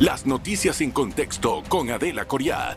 Las noticias en contexto con Adela Coriat.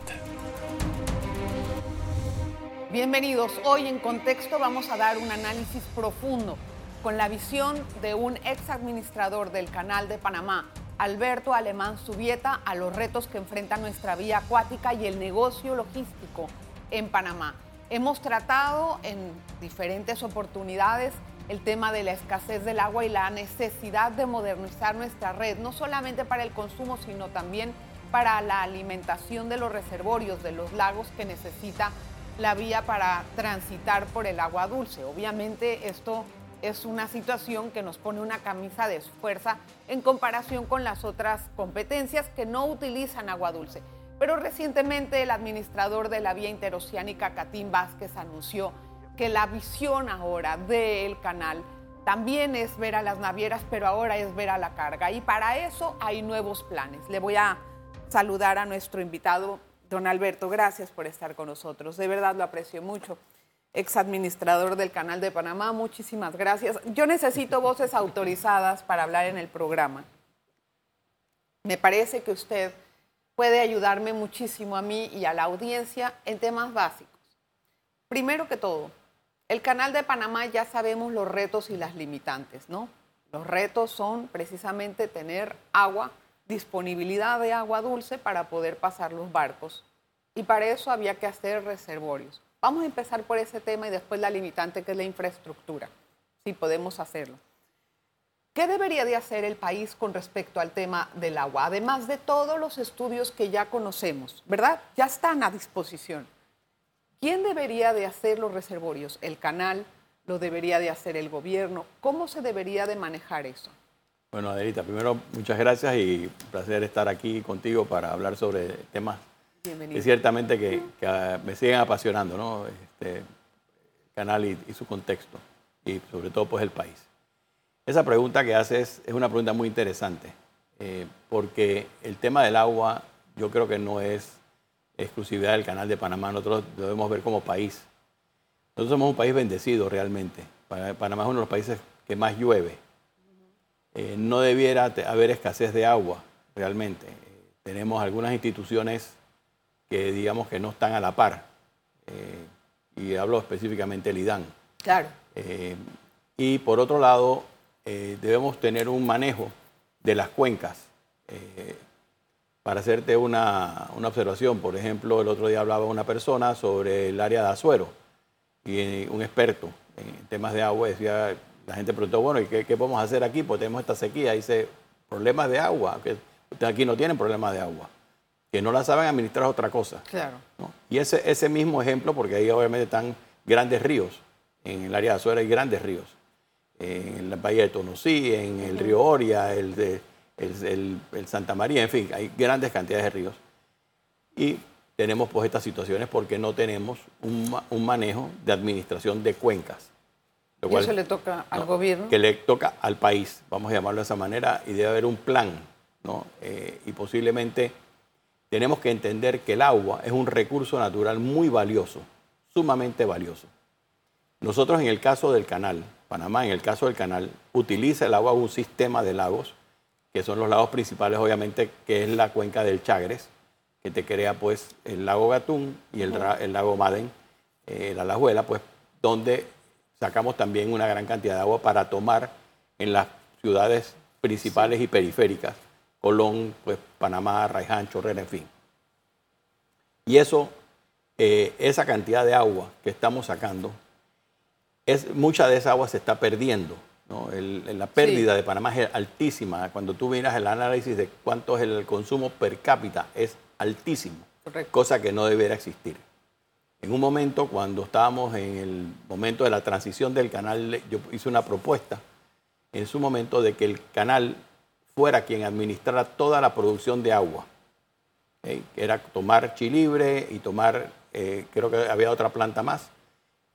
Bienvenidos. Hoy en contexto vamos a dar un análisis profundo con la visión de un ex administrador del Canal de Panamá, Alberto Alemán Subieta, a los retos que enfrenta nuestra vía acuática y el negocio logístico en Panamá. Hemos tratado en diferentes oportunidades el tema de la escasez del agua y la necesidad de modernizar nuestra red, no solamente para el consumo, sino también para la alimentación de los reservorios, de los lagos que necesita la vía para transitar por el agua dulce. Obviamente esto es una situación que nos pone una camisa de fuerza en comparación con las otras competencias que no utilizan agua dulce. Pero recientemente el administrador de la vía interoceánica, Catín Vázquez, anunció que la visión ahora del canal también es ver a las navieras, pero ahora es ver a la carga. Y para eso hay nuevos planes. Le voy a saludar a nuestro invitado, don Alberto. Gracias por estar con nosotros. De verdad lo aprecio mucho. Ex administrador del Canal de Panamá, muchísimas gracias. Yo necesito voces autorizadas para hablar en el programa. Me parece que usted puede ayudarme muchísimo a mí y a la audiencia en temas básicos. Primero que todo, el canal de Panamá ya sabemos los retos y las limitantes, ¿no? Los retos son precisamente tener agua, disponibilidad de agua dulce para poder pasar los barcos. Y para eso había que hacer reservorios. Vamos a empezar por ese tema y después la limitante que es la infraestructura, si podemos hacerlo. ¿Qué debería de hacer el país con respecto al tema del agua? Además de todos los estudios que ya conocemos, ¿verdad? Ya están a disposición. ¿Quién debería de hacer los reservorios? ¿El canal? ¿Lo debería de hacer el gobierno? ¿Cómo se debería de manejar eso? Bueno, Adelita, primero muchas gracias y un placer estar aquí contigo para hablar sobre temas que ciertamente que, ah, me siguen apasionando, ¿no? Este, el canal y, su contexto y sobre todo pues el país. Esa pregunta que haces es una pregunta muy interesante eh, porque el tema del agua yo creo que no es exclusividad del Canal de Panamá, nosotros debemos ver como país. Nosotros somos un país bendecido realmente. Panamá es uno de los países que más llueve. Eh, no debiera haber escasez de agua realmente. Eh, tenemos algunas instituciones que digamos que no están a la par. Eh, y hablo específicamente del IDAN. Claro. y por otro lado, debemos tener un manejo de las cuencas para hacerte una, observación, por ejemplo, el otro día hablaba una persona sobre el área de Azuero y eh, un experto en temas de agua decía, la gente preguntó, bueno, ¿y qué, podemos hacer aquí? Pues tenemos esta sequía. Dice, problemas de agua, que ustedes aquí no tienen problemas de agua, que no la saben administrar otra cosa. Claro. Y ese, ese mismo ejemplo, porque ahí obviamente están grandes ríos, en el área de Azuero hay grandes ríos, en la bahía de Tonosí, en el río Oria, el de el, Santa María, en fin, hay grandes cantidades de ríos. Y tenemos pues estas situaciones porque no tenemos un, manejo de administración de cuencas. ¿Y eso le toca al gobierno? Que le toca al país, vamos a llamarlo de esa manera, y debe haber un plan, ¿no? Eh, y posiblemente tenemos que entender que el agua es un recurso natural muy valioso, sumamente valioso. Nosotros en el caso del canal, Panamá en el caso del canal, utiliza el agua un sistema de lagos que son los lagos principales, obviamente, que es la cuenca del Chagres, que te crea pues el lago Gatún y el, lago Maden, eh, la Lajuela, pues donde sacamos también una gran cantidad de agua para tomar en las ciudades principales y periféricas, Colón, pues Panamá, Raiján, Chorrera, en fin. Y eso, eh, esa cantidad de agua que estamos sacando, es, mucha de esa agua se está perdiendo la pérdida de Panamá es altísima. Cuando tú miras el análisis de cuánto es el consumo per cápita, es altísimo, cosa que no debería existir. En un momento, cuando estábamos en el momento de la transición del canal, yo hice una propuesta en su momento de que el canal fuera quien administrara toda la producción de agua. que era tomar Chilibre y tomar, eh, creo que había otra planta más,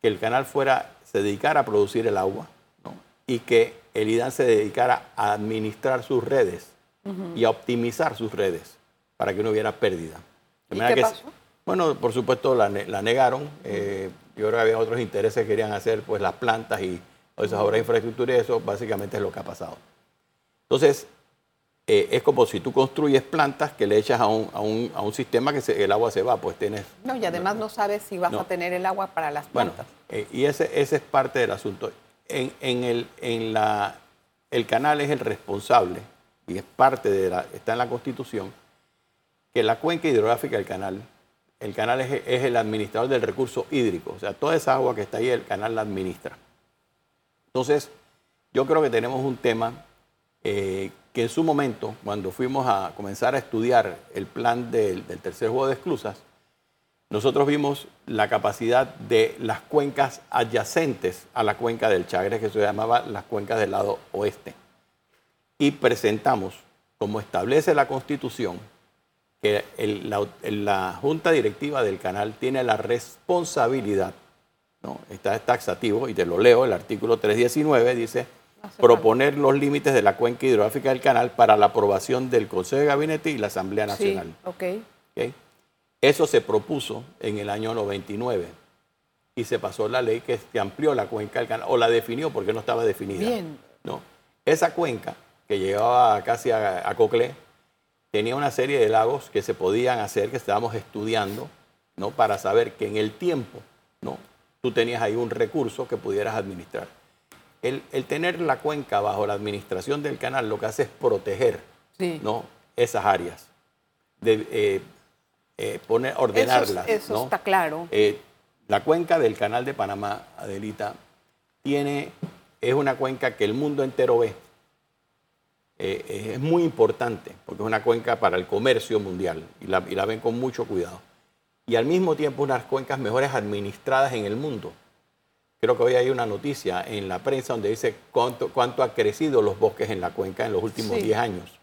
que el canal fuera, se dedicara a producir el agua y que el IDAN se dedicara a administrar sus redes y a optimizar sus redes para que no hubiera pérdida. ¿Y qué pasó? Bueno, por supuesto la, negaron. Eh, yo creo que había otros intereses que querían hacer pues las plantas y esas obras de infraestructura y eso básicamente es lo que ha pasado. Entonces, eh, es como si tú construyes plantas que le echas a un, a un, a un sistema que se- el agua se va, pues tienes... No, y además no sabes si vas No. a tener el agua para las Bueno, plantas. eh, y ese, ese es parte del asunto. En, el, en la, el canal es el responsable, y es parte de la, está en la Constitución, que la cuenca hidrográfica del canal, el canal es, es el administrador del recurso hídrico, o sea, toda esa agua que está ahí, el canal la administra. Entonces, yo creo que tenemos un tema eh, que en su momento, cuando fuimos a comenzar a estudiar el plan del, del tercer juego de esclusas, nosotros vimos la capacidad de las cuencas adyacentes a la cuenca del Chagres, que se llamaba las cuencas del lado oeste. Y presentamos, como establece la Constitución, que el- la, la Junta Directiva del Canal tiene la responsabilidad, ¿no? está taxativo, y te lo leo, el artículo 319 dice, proponer los límites de la cuenca hidrográfica del canal para la aprobación del Consejo de Gabinete y la Asamblea Nacional. Sí, ok. ¿ok? Eso se propuso en el año 99 y se pasó la ley que, que amplió la cuenca del canal, o la definió porque no estaba definida. Bien. ¿no? Esa cuenca, que llegaba casi a, a Coclé, tenía una serie de lagos que se podían hacer, que estábamos estudiando, ¿no? para saber que en el tiempo ¿no? tú tenías ahí un recurso que pudieras administrar. El, el tener la cuenca bajo la administración del canal lo que hace es proteger Sí. ¿no? esas áreas, de, eh, eh, poner, ordenarlas. Eso, eso ¿no? está claro. Eh, la cuenca del canal de Panamá, Adelita, tiene, es una cuenca que el mundo entero ve. Eh, es muy importante porque es una cuenca para el comercio mundial y la, y la ven con mucho cuidado. Y al mismo tiempo unas cuencas mejores administradas en el mundo. Creo que hoy hay una noticia en la prensa donde dice cuánto, cuánto ha crecido los bosques en la cuenca en los últimos Sí. 10 años.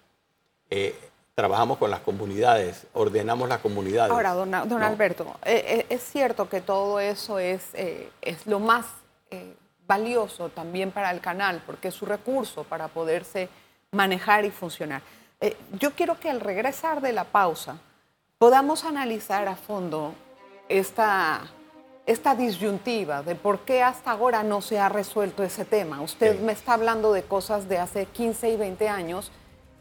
Eh, trabajamos con las comunidades, ordenamos las comunidades. Ahora, don, don ¿no? Alberto, eh, eh, es cierto que todo eso es, eh, es lo más eh, valioso también para el canal, porque es su recurso para poderse manejar y funcionar. Yo quiero que al regresar de la pausa podamos analizar a fondo esta, esta disyuntiva de por qué hasta ahora no se ha resuelto ese tema. Usted Sí. me está hablando de cosas de hace 15 y 20 años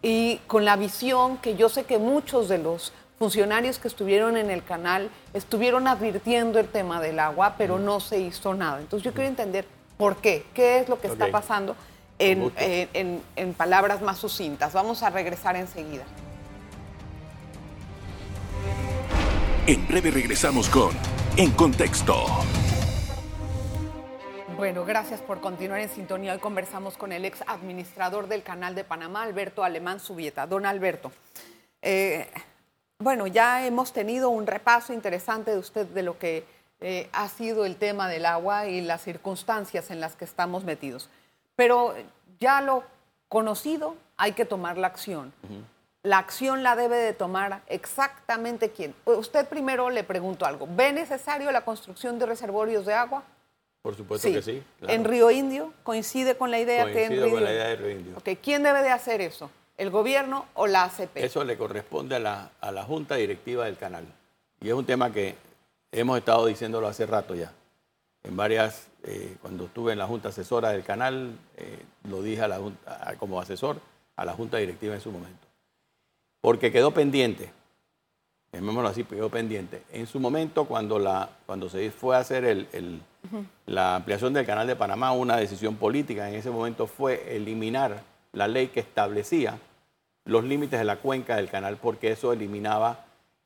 y con la visión que yo sé que muchos de los funcionarios que estuvieron en el canal estuvieron advirtiendo el tema del agua, pero no se hizo nada. Entonces yo quiero entender por qué, qué es lo que está pasando en, gusto. en- en- en palabras más sucintas. Vamos a regresar enseguida. En breve regresamos con En Contexto. Bueno, gracias por continuar en sintonía. Hoy conversamos con el ex administrador del Canal de Panamá, Alberto Alemán Subieta. Don Alberto, eh, bueno, ya hemos tenido un repaso interesante de usted de lo que eh, ha sido el tema del agua y las circunstancias en las que estamos metidos. Pero ya lo conocido, hay que tomar la acción. La acción la debe de tomar exactamente quién. Usted primero le pregunto algo. ¿Ve necesario la construcción de reservorios de agua? Por supuesto que sí. claro. En Río Indio coincide con la idea que en Río con la idea de Río Indio. ¿Quién debe de hacer eso? ¿El gobierno o la ACP? Eso le corresponde a la, a la Junta Directiva del canal. Y es un tema que hemos estado diciéndolo hace rato ya. En varias, eh, cuando estuve en la Junta Asesora del canal, eh, lo dije a la junta- como asesor a la Junta Directiva en su momento. Porque quedó pendiente, llamémoslo así, quedó pendiente. En su momento, cuando, la, cuando se fue a hacer el- el- la ampliación del canal de Panamá, una decisión política en ese momento fue eliminar la ley que establecía los límites de la cuenca del canal, porque eso eliminaba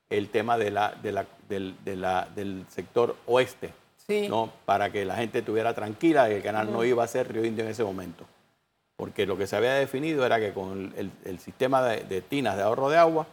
el tema de la, de la- del, de la- del sector oeste, Sí. ¿no? para que la gente estuviera tranquila de que el canal no iba a ser Río Indio en ese momento. Porque lo que se había definido era que con el, el sistema de, de tinas de ahorro de agua,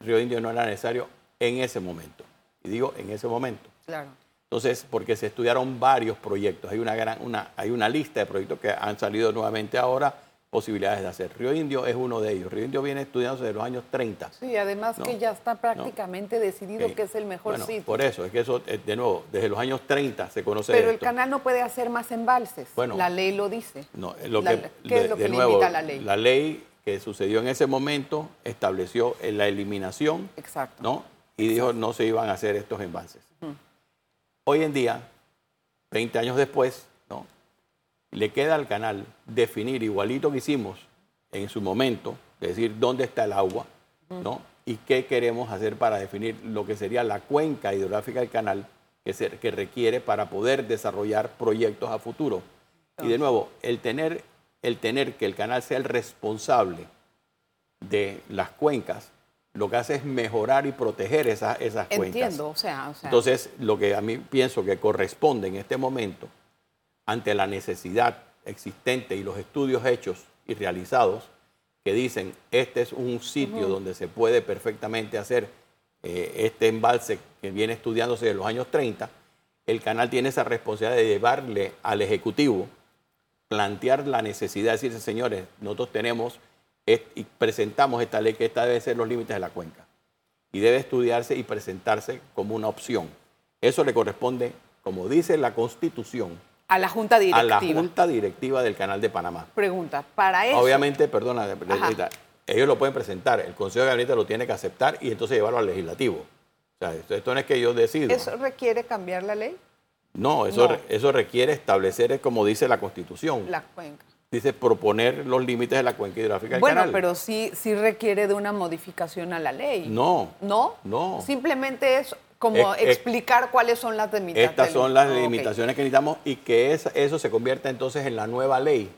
Río Indio no era necesario en ese momento. Y digo en ese momento. Claro. Entonces, porque se estudiaron varios proyectos, hay una, gran, una, hay una lista de proyectos que han salido nuevamente ahora, posibilidades de hacer. Río Indio es uno de ellos. Río Indio viene estudiándose desde los años 30. Sí, además No, que ya está prácticamente decidido que es el mejor Bueno, sitio. Por eso, es que eso, eh, de nuevo, desde los años 30 se conoce Pero el canal no puede hacer más embalses. Bueno. la ley lo dice. No, es lo La- que, ¿qué es de, lo que de nuevo, invita la ley? La ley que sucedió en ese momento estableció la eliminación, Exacto. ¿no? Y dijo no se iban a hacer estos embalses. Hoy en día, 20 años después, ¿no? Le queda al canal definir, igualito que hicimos en su momento, es decir, dónde está el agua, ¿no? Y qué queremos hacer para definir lo que sería la cuenca hidrográfica del canal que, se, que requiere para poder desarrollar proyectos a futuro. Y de nuevo, el tener, el tener que el canal sea el responsable de las cuencas, lo que hace es mejorar y proteger esas, esas cuencas. Entiendo, o sea, o sea. Entonces, lo que a mí pienso que corresponde en este momento, ante la necesidad existente y los estudios hechos y realizados, que dicen, este es un sitio donde se puede perfectamente hacer eh, este embalse que viene estudiándose de los años 30, el canal tiene esa responsabilidad de llevarle al Ejecutivo, plantear la necesidad de decirse, señores, nosotros tenemos y presentamos esta ley que esta debe ser los límites de la cuenca. Y debe estudiarse y presentarse como una opción. Eso le corresponde, como dice la Constitución, a la Junta Directiva. A la Junta Directiva del Canal de Panamá. Pregunta, para eso... Obviamente, perdona, ellos lo pueden presentar, el Consejo de Gabinete lo tiene que aceptar y entonces llevarlo al legislativo. O sea, esto, no es que yo decida. ¿Eso requiere cambiar la ley? No, eso, eso requiere establecer, como dice la Constitución. La cuenca dice proponer los límites de la cuenca hidrográfica del canal. Bueno, pero sí, sí requiere de una modificación a la ley. No. ¿No? No. Simplemente es como explicar cuáles son las limitaciones. Estas son las limitaciones que necesitamos y que eso se convierta entonces en la nueva ley.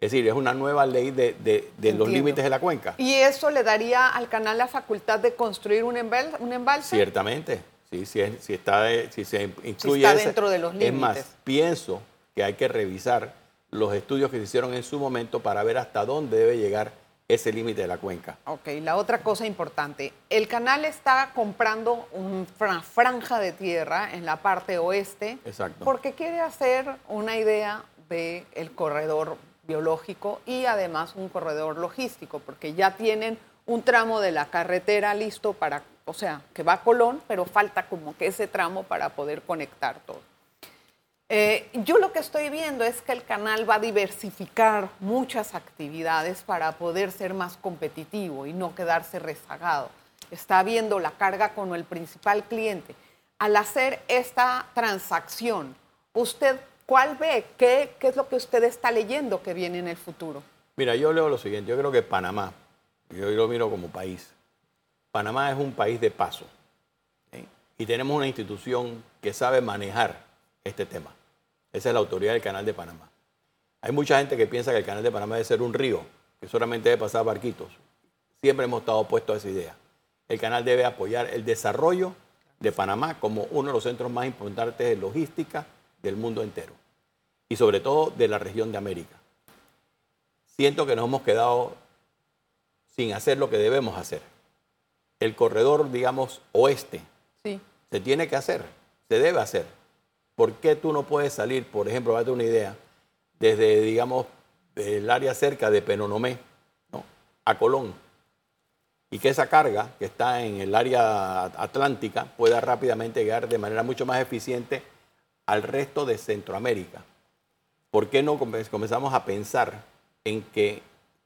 Es decir, es una nueva ley de, los límites de la cuenca. ¿Y eso le daría al canal la facultad de construir un, un embalse? Ciertamente. Sí, si, está, si se incluye. está dentro de los límites. Es más, pienso que hay que revisar los estudios que se hicieron en su momento para ver hasta dónde debe llegar ese límite de la cuenca. Ok, la otra cosa importante, el canal está comprando una franja de tierra en la parte oeste Exacto. porque quiere hacer una idea del el corredor biológico y además un corredor logístico, porque ya tienen un tramo de la carretera listo para, o sea, que va a Colón, pero falta como que ese tramo para poder conectar todo. Eh, yo lo que estoy viendo es que el canal va a diversificar muchas actividades para poder ser más competitivo y no quedarse rezagado. Está viendo la carga con el principal cliente. Al hacer esta transacción, ¿usted cuál ve? ¿Qué, es lo que usted está leyendo que viene en el futuro? Mira, yo leo lo siguiente. Yo creo que Panamá, yo lo miro como país, Panamá es un país de paso. Y tenemos una institución que sabe manejar este tema. Esa es la autoridad del Canal de Panamá. Hay mucha gente que piensa que el Canal de Panamá debe ser un río, que solamente debe pasar barquitos. Siempre hemos estado opuestos a esa idea. El canal debe apoyar el desarrollo de Panamá como uno de los centros más importantes de logística del mundo entero y sobre todo de la región de América. Siento que nos hemos quedado sin hacer lo que debemos hacer. El corredor, digamos, oeste, se tiene que hacer, se debe hacer ¿Por qué tú no puedes salir, por ejemplo, darte una idea, desde, digamos, el área cerca de Penonomé ¿no? a Colón? Y que esa carga que está en el área atlántica pueda rápidamente llegar de manera mucho más eficiente al resto de Centroamérica. ¿Por qué no comenzamos a pensar en que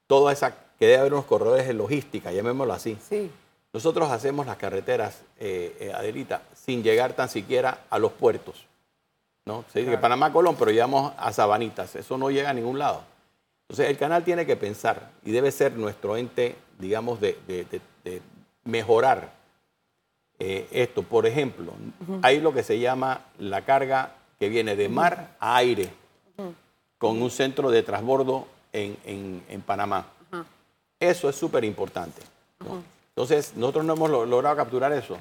toda esa, que debe haber unos corredores de logística, llamémoslo así? Sí. Nosotros hacemos las carreteras, eh, eh, Adelita, sin llegar tan siquiera a los puertos. ¿no? Se dice que Panamá Colón, pero llegamos a Sabanitas. Eso no llega a ningún lado. Entonces, el canal tiene que pensar y debe ser nuestro ente, digamos, de, mejorar eh, esto. Por ejemplo, hay lo que se llama la carga que viene de mar a aire, con un centro de transbordo en, Panamá. Eso es súper importante. Entonces, nosotros no hemos logrado capturar eso.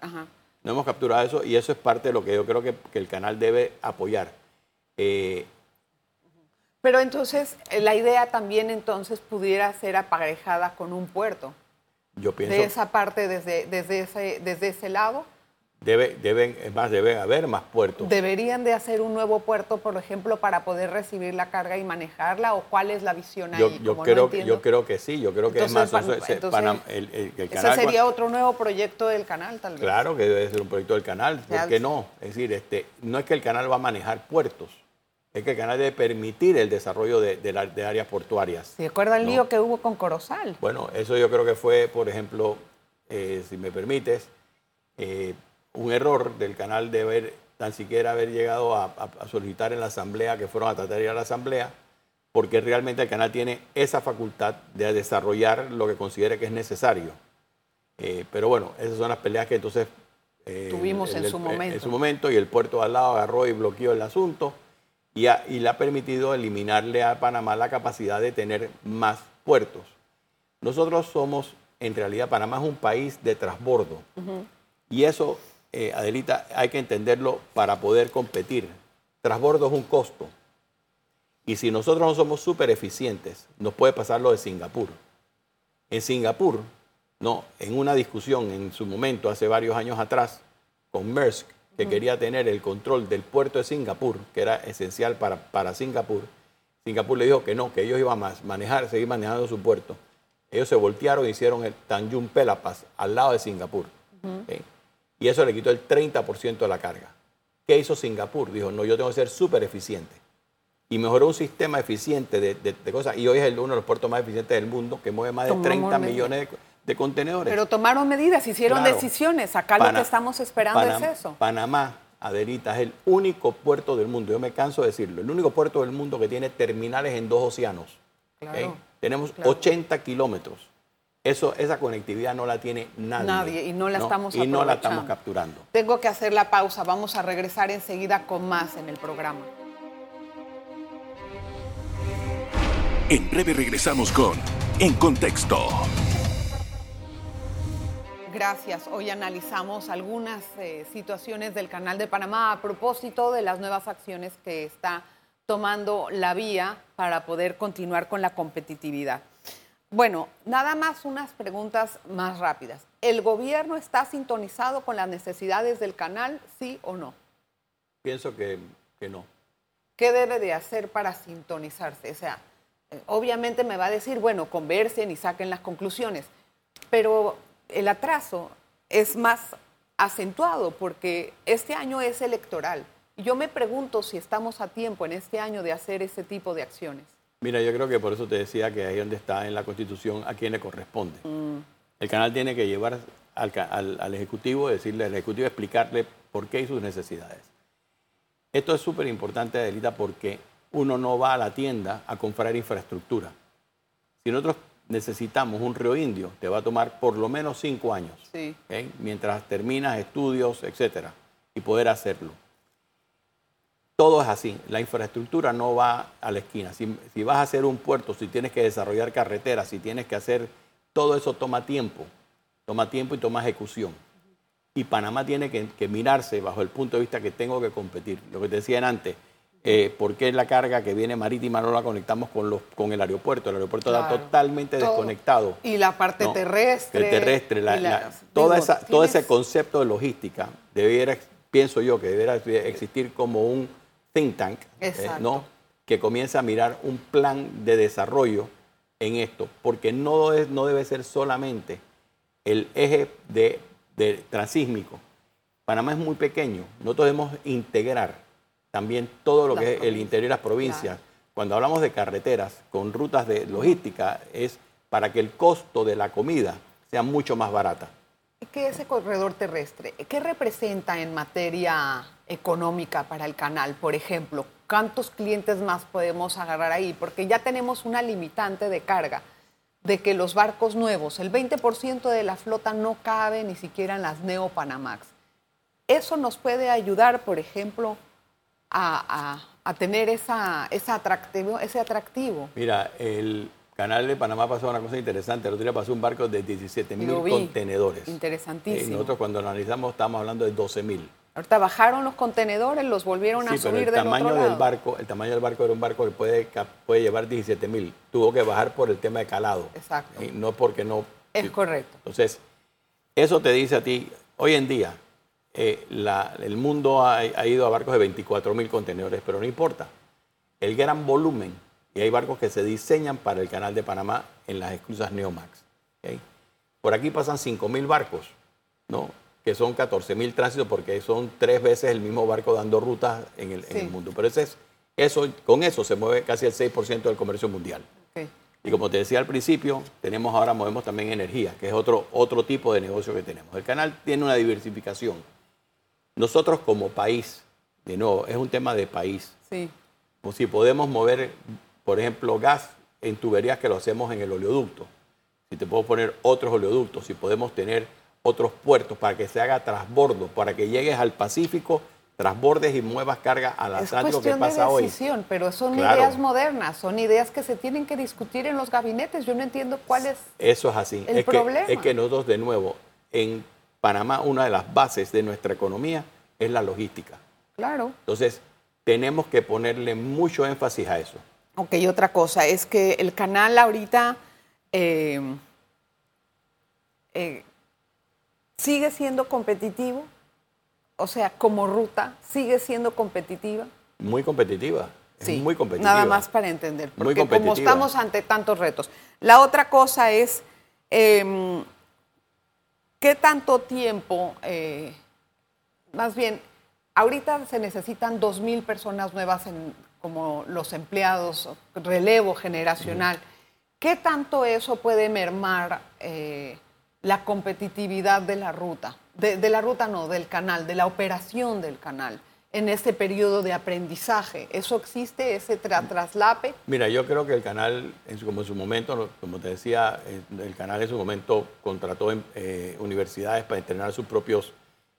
Ajá no hemos capturado eso y eso es parte de lo que yo creo que, el canal debe apoyar. Eh, Pero entonces, eh, la idea también entonces pudiera ser aparejada con un puerto. Yo pienso. De esa parte, desde, desde, ese, desde ese lado. Debe, deben, es más, debe haber más puertos. ¿Deberían de hacer un nuevo puerto, por ejemplo, para poder recibir la carga y manejarla? ¿O cuál es la visión ahí? Yo, creo, yo creo que sí, yo creo que es más... ese sería otro nuevo proyecto del canal, tal vez. Claro que debe ser un proyecto del canal, ¿por qué no? Es decir, este, no es que el canal va a manejar puertos, es que el canal debe permitir el desarrollo de, áreas portuarias. ¿Se acuerda el lío que hubo con Corozal? Bueno, eso yo creo que fue, por ejemplo, eh, si me permites... Eh, un error del canal de haber tan siquiera haber llegado a, solicitar en la asamblea, que fueron a tratar de ir a la asamblea, porque realmente el canal tiene esa facultad de desarrollar lo que considere que es necesario. Eh, pero bueno, esas son las peleas que entonces... eh, Tuvimos en su momento. En su momento y el puerto de al lado agarró y bloqueó el asunto y, y le ha permitido eliminarle a Panamá la capacidad de tener más puertos. Nosotros somos, en realidad, Panamá es un país de transbordo. Y eso, eh, Adelita, hay que entenderlo para poder competir. Transbordo es un costo. Y si nosotros no somos súper eficientes, nos puede pasar lo de Singapur. En Singapur, no, en una discusión en su momento, hace varios años atrás, con Maersk, que quería tener el control del puerto de Singapur, que era esencial para, para Singapur, Singapur le dijo que no, que ellos iban a manejar, seguir manejando su puerto. Ellos se voltearon y hicieron el Tanjung Pelapas al lado de Singapur. Y eso le quitó el 30% de la carga. ¿Qué hizo Singapur? Dijo, no, yo tengo que ser súper eficiente. Y mejoró un sistema eficiente de, cosas. Y hoy es uno de los puertos más eficientes del mundo, que mueve más de 30 millones de, contenedores. Pero tomaron medidas, hicieron decisiones. Acá lo que estamos esperando es eso. Panamá, Adelita, es el único puerto del mundo, yo me canso de decirlo, el único puerto del mundo que tiene terminales en dos océanos. Claro. Tenemos 80 kilómetros. Eso, esa conectividad no la tiene nadie. Nadie, y no la estamos Y no la estamos capturando. Tengo que hacer la pausa. Vamos a regresar enseguida con más en el programa. En breve regresamos con En Contexto. Gracias. Hoy analizamos algunas eh, situaciones del Canal de Panamá a propósito de las nuevas acciones que está tomando la vía para poder continuar con la competitividad. Bueno, nada más unas preguntas más rápidas. ¿El gobierno está sintonizado con las necesidades del canal, sí o no? Pienso que, no. ¿Qué debe de hacer para sintonizarse? O sea, eh, obviamente me va a decir, bueno, conversen y saquen las conclusiones, pero el atraso es más acentuado porque este año es electoral. Yo me pregunto si estamos a tiempo en este año de hacer ese tipo de acciones. Mira, yo creo que por eso te decía que ahí donde está en la Constitución a quién le corresponde. Mm. El canal tiene que llevar al, Ejecutivo, decirle al Ejecutivo, explicarle por qué y sus necesidades. Esto es súper importante, Adelita, porque uno no va a la tienda a comprar infraestructura. Si nosotros necesitamos un río indio, te va a tomar por lo menos cinco años, mientras terminas estudios, etcétera, y poder hacerlo todo es así. La infraestructura no va a la esquina. Si, vas a hacer un puerto, si tienes que desarrollar carreteras, si tienes que hacer, todo eso toma tiempo. Toma tiempo y toma ejecución. Y Panamá tiene que, mirarse bajo el punto de vista que tengo que competir. Lo que te decían antes, eh, ¿por qué la carga que viene marítima no la conectamos con, los, con el aeropuerto? El aeropuerto está totalmente desconectado. Y la parte terrestre. El terrestre, toda esa, todo ese concepto de logística debiera, pienso yo, que debiera existir como un think tank, eh, ¿no? que comienza a mirar un plan de desarrollo en esto, porque no, es, no debe ser solamente el eje de, transísmico. Panamá es muy pequeño, nosotros debemos integrar también todo lo que es el interior de las provincias. Cuando hablamos de carreteras con rutas de logística, es para que el costo de la comida sea mucho más barata. ¿Qué es ese corredor terrestre? ¿Qué representa en materia económica para el canal? Por ejemplo, ¿cuántos clientes más podemos agarrar ahí? Porque ya tenemos una limitante de carga de que los barcos nuevos, el 20% de la flota no cabe ni siquiera en las Neo Panamax. Eso nos puede ayudar, por ejemplo, a, tener esa, esa atractivo, ese atractivo. Mira, el, Canal de Panamá pasó una cosa interesante. El otro día pasó un barco de 17 mil contenedores. Interesantísimo. Y nosotros cuando lo analizamos estábamos hablando de 12 mil. Ahorita bajaron los contenedores, los volvieron a subir el tamaño del barco, el tamaño del barco era un barco que puede, puede llevar 17 mil. Tuvo que bajar por el tema de calado. Exacto. Y no porque no. Es correcto. Entonces, eso te dice a ti, hoy en día, eh, el mundo ha, ha ido a barcos de 24 mil contenedores, pero no importa. El gran volumen y hay barcos que se diseñan para el canal de Panamá en las exclusas Neomax. Por aquí pasan 5.000 barcos, ¿no? Que son 14.000 tránsitos porque son tres veces el mismo barco dando rutas en el, mundo. Pero ese es, eso, con eso se mueve casi el 6% del comercio mundial. Y como te decía al principio, tenemos ahora movemos también energía, que es otro, otro tipo de negocio que tenemos. El canal tiene una diversificación. Nosotros como país, de nuevo, es un tema de país. Sí. Como si podemos mover por ejemplo, gas en tuberías que lo hacemos en el oleoducto. Si te puedo poner otros oleoductos, si podemos tener otros puertos para que se haga transbordo, para que llegues al Pacífico, transbordes y muevas carga al Atlántico que pasa de decisión, hoy. Pero son ideas modernas, son ideas que se tienen que discutir en los gabinetes. Yo no entiendo cuál es Eso es así. el es problema. Que, es que nosotros, de nuevo, en Panamá, una de las bases de nuestra economía es la logística. Claro. Entonces, tenemos que ponerle mucho énfasis a eso. Ok, otra cosa es que el canal ahorita eh, eh, sigue siendo competitivo, o sea, como ruta, sigue siendo competitiva. Muy competitiva. Sí, muy competitiva. Nada más para entender, Muy porque como estamos ante tantos retos. La otra cosa es, eh, ¿qué tanto tiempo, eh, más bien, ahorita se necesitan 2.000 personas nuevas en, como los empleados, relevo generacional. ¿Qué tanto eso puede mermar eh, la competitividad de la ruta? De, de la ruta no, del canal, de la operación del canal en este periodo de aprendizaje. ¿Eso existe, ese tra- traslape? Mira, yo creo que el canal, en su, como en su momento, como te decía, eh, el canal en su momento contrató en, eh, universidades para entrenar sus propios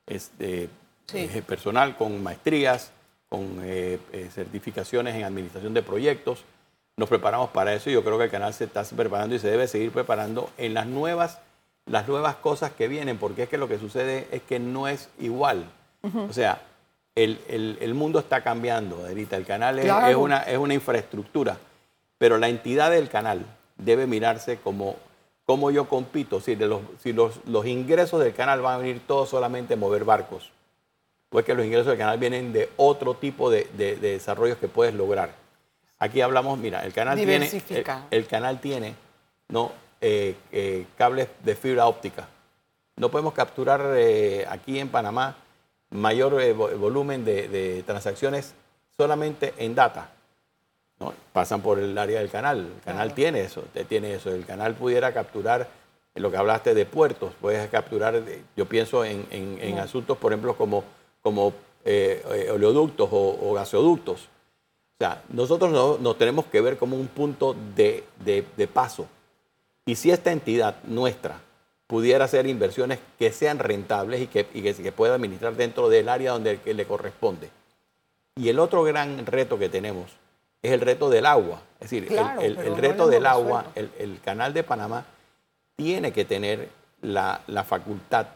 este, Sí. eh, personal con maestrías, con eh, certificaciones en administración de proyectos. Nos preparamos para eso y yo creo que el canal se está preparando y se debe seguir preparando en las nuevas, las nuevas cosas que vienen, porque es que lo que sucede es que no es igual. O sea, el, el- el mundo está cambiando, Adelita. El canal es, Claro. es una, es una infraestructura, pero la entidad del canal debe mirarse como cómo yo compito. Si, de los, si los, los ingresos del canal van a venir todos solamente a mover barcos, pues que los ingresos del canal vienen de otro tipo de, de- de desarrollos que puedes lograr. Aquí hablamos, mira, el canal tiene, el, el canal tiene ¿no? Eh, eh, cables de fibra óptica. No podemos capturar eh, aquí en Panamá mayor vo- volumen de, de transacciones solamente en data. ¿no? Pasan por el área del canal. El canal Claro. tiene eso, tiene eso. El canal pudiera capturar lo que hablaste de puertos, puedes capturar, yo pienso en, en- en asuntos, por ejemplo, como, como eh, oleoductos o, o gasoductos. O sea, nosotros no- nos tenemos que ver como un punto de, de- de paso. Y si esta entidad nuestra pudiera hacer inversiones que sean rentables y que, y que se pueda administrar dentro del área donde le corresponde. Y el otro gran reto que tenemos es el reto del agua. Es decir, el- Claro, el, pero el no reto del agua, el, el canal de Panamá tiene que tener la, la facultad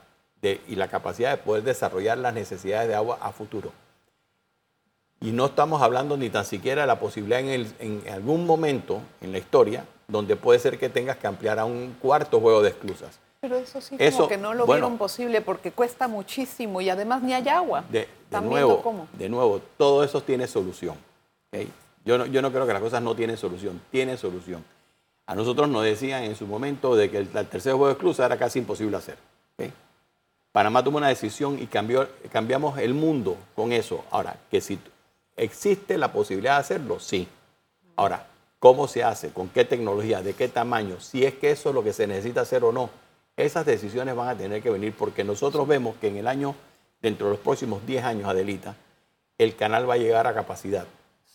de- y la capacidad de poder desarrollar las necesidades de agua a futuro. Y no estamos hablando ni tan siquiera de la posibilidad en, el- en algún momento en la historia donde puede ser que tengas que ampliar a un cuarto juego de esclusas. Pero eso sí, Eso, como que no lo bueno. vieron posible porque cuesta muchísimo y además ni hay agua. De, de ¿Están nuevo, cómo? de nuevo, todo eso tiene solución. ¿ok? Yo, no, yo no creo que las cosas no tienen solución, tienen solución. A nosotros nos decían en su momento de que el, el tercer juego de esclusas era casi imposible hacer. Panamá tomó una decisión y cambió, cambiamos el mundo con eso. Ahora, que si existe la posibilidad de hacerlo, sí. Ahora, ¿cómo se hace? ¿Con qué tecnología? ¿De qué tamaño? Si es que eso es lo que se necesita hacer o no. Esas decisiones van a tener que venir porque nosotros vemos que en el año, dentro de los próximos 10 años, Adelita, el canal va a llegar a capacidad,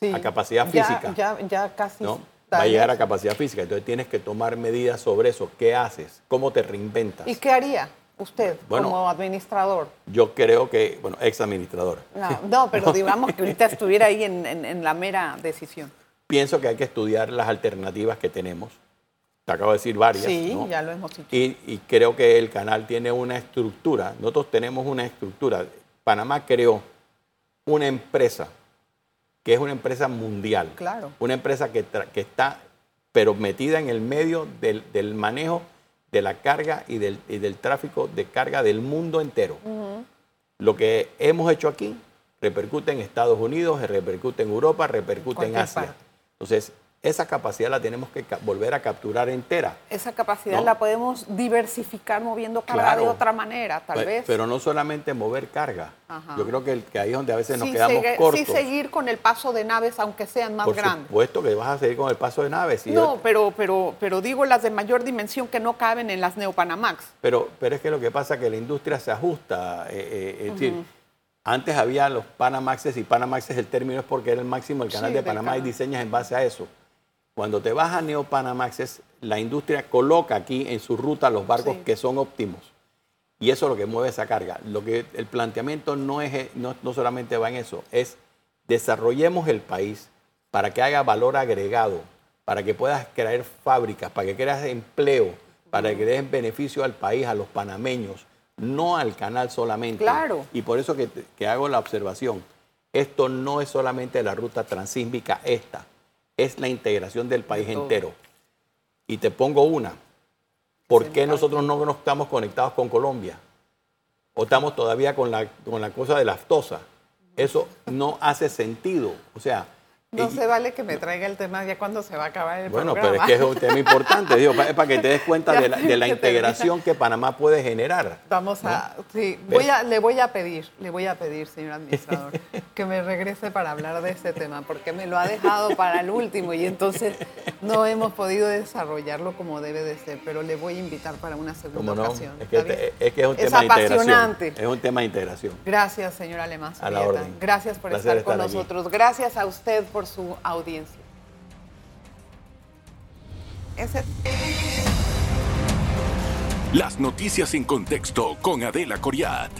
Sí. a capacidad física. Ya, ya casi. ¿no? Va a llegar a capacidad física. Entonces tienes que tomar medidas sobre eso. ¿Qué haces? ¿Cómo te reinventas? ¿Y qué haría usted Bueno. como administrador? Yo creo que, bueno, ex administrador. No, no, pero digamos que ahorita estuviera ahí en, en- en la mera decisión. Pienso que hay que estudiar las alternativas que tenemos. Te acabo de decir varias. Sí, ¿no? ya lo hemos dicho. Y, y creo que el canal tiene una estructura. Nosotros tenemos una estructura. Panamá creó una empresa que es una empresa mundial. Claro. Una empresa que, está, pero metida en el medio del, del manejo de la carga y del, y del tráfico de carga del mundo entero. Lo que hemos hecho aquí repercute en Estados Unidos, repercute en Europa, repercute en Asia. parte. Entonces, esa capacidad la tenemos que volver a capturar entera. Esa capacidad ¿no? la podemos diversificar moviendo carga de otra manera, tal vez. Pero no solamente mover carga. Ajá. Yo creo que, el- que ahí es donde a veces nos quedamos sigue- cortos. sí seguir con el paso de naves, aunque sean más Por grandes. supuesto que vas a seguir con el paso de naves. y No, yo- pero, pero, pero digo las de mayor dimensión que no caben en las Neopanamax. pero, pero es que lo que pasa es que la industria se ajusta. eh, eh, es decir, antes había los Panamaxes y Panamaxes el término es porque era el máximo del canal Sí, de Panamá y diseñas en base a eso. Cuando te vas a Neopanamax, es, la industria coloca aquí en su ruta los barcos Sí. que son óptimos. Y eso es lo que mueve esa carga. Lo que el planteamiento no, es, no, no solamente va en eso, es desarrollemos el país para que haga valor agregado, para que puedas crear fábricas, para que creas empleo, para que des beneficio al país, a los panameños, no al canal solamente. Claro. Y por eso que, que hago la observación. Esto no es solamente la ruta transísmica esta, es la integración del país entero. Y te pongo una. ¿Por qué nosotros no, no estamos conectados con Colombia? ¿O estamos todavía con la, con la cosa de la aftosa? Eso no hace sentido. O sea, No se vale que me traiga el tema ya cuando se va a acabar el bueno, programa. pero es que es un tema importante, digo, pa- es para que te des cuenta de la, de la integración que Panamá puede generar. Vamos a, sí, voy a, le voy a pedir, le voy a pedir, señor administrador, que me regrese para hablar de este tema, porque me lo ha dejado para el último y entonces no hemos podido desarrollarlo como debe de ser, pero le voy a invitar para una segunda ocasión. Es que, este- es que es un Es tema de integración. apasionante. Es un tema de integración. Gracias, señor Alemán A la orden. Gracias por Placer estar con estar nosotros. Gracias a usted por su audiencia. Ese- Las noticias en contexto con Adela Coriat.